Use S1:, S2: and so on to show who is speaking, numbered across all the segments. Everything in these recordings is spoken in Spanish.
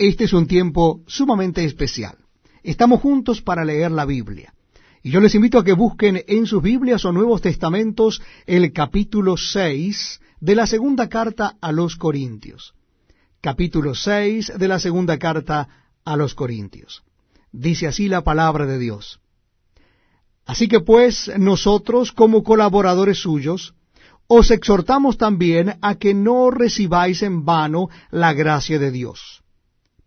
S1: Este es un tiempo sumamente especial. Estamos juntos para leer la Biblia. Y yo les invito a que busquen en sus Biblias o Nuevos Testamentos el capítulo 6 de la segunda carta a los Corintios. Capítulo 6 de la segunda carta a los Corintios. Dice así la palabra de Dios. Así que pues nosotros como colaboradores suyos, os exhortamos también a que no recibáis en vano la gracia de Dios.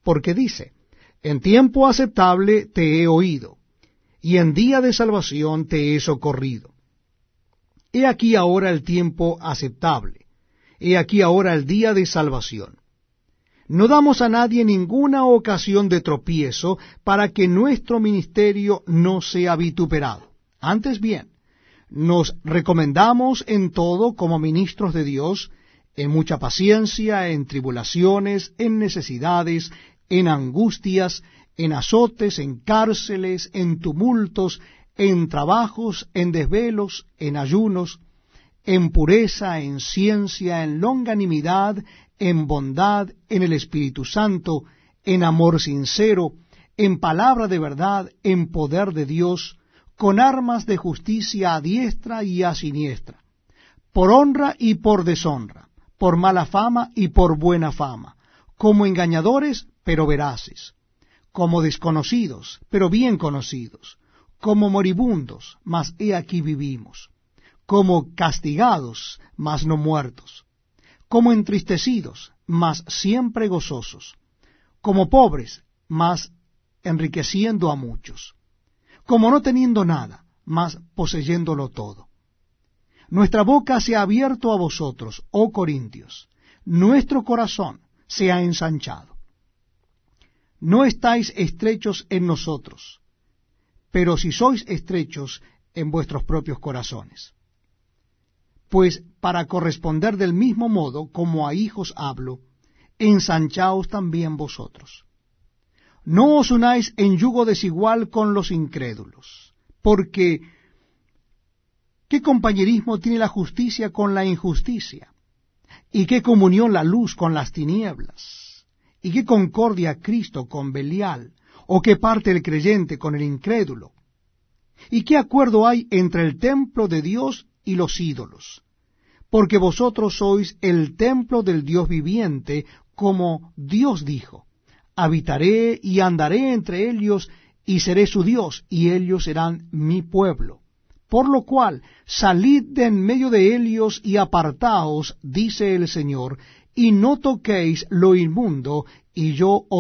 S1: Porque dice, en tiempo aceptable te he oído, y en día de salvación te he socorrido. He aquí ahora el tiempo aceptable, he aquí ahora el día de salvación. No damos a nadie ninguna ocasión de tropiezo para que nuestro ministerio no sea vituperado. Antes bien, nos recomendamos en todo como ministros de Dios, en mucha paciencia, en tribulaciones, en necesidades, en angustias, en azotes, en cárceles, en tumultos, en trabajos, en desvelos, en ayunos, en pureza, en ciencia, en longanimidad, en bondad, en el Espíritu Santo, en amor sincero, en palabra de verdad, en poder de Dios, con armas de justicia a diestra y a siniestra, por honra y por deshonra, por mala fama y por buena fama, como engañadores, pero veraces, como desconocidos, pero bien conocidos, como moribundos, mas he aquí vivimos, como castigados, mas no muertos, como entristecidos, mas siempre gozosos, como pobres, mas enriqueciendo a muchos, como no teniendo nada, mas poseyéndolo todo. Nuestra boca se ha abierto a vosotros, oh Corintios, nuestro corazón se ha ensanchado. No estáis estrechos en nosotros, pero si sois estrechos en vuestros propios corazones. Pues para corresponder del mismo modo como a hijos hablo, ensanchaos también vosotros. No os unáis en yugo desigual con los incrédulos, porque ¿qué compañerismo tiene la justicia con la injusticia? ¿Y qué comunión la luz con las tinieblas? ¿Y qué concordia Cristo con Belial? ¿O qué parte el creyente con el incrédulo? ¿Y qué acuerdo hay entre el templo de Dios y los ídolos? Porque vosotros sois el templo del Dios viviente, como Dios dijo, habitaré y andaré entre ellos, y seré su Dios, y ellos serán mi pueblo. Por lo cual, salid de en medio de ellos y apartaos, dice el Señor, y no toquéis lo inmundo, y yo os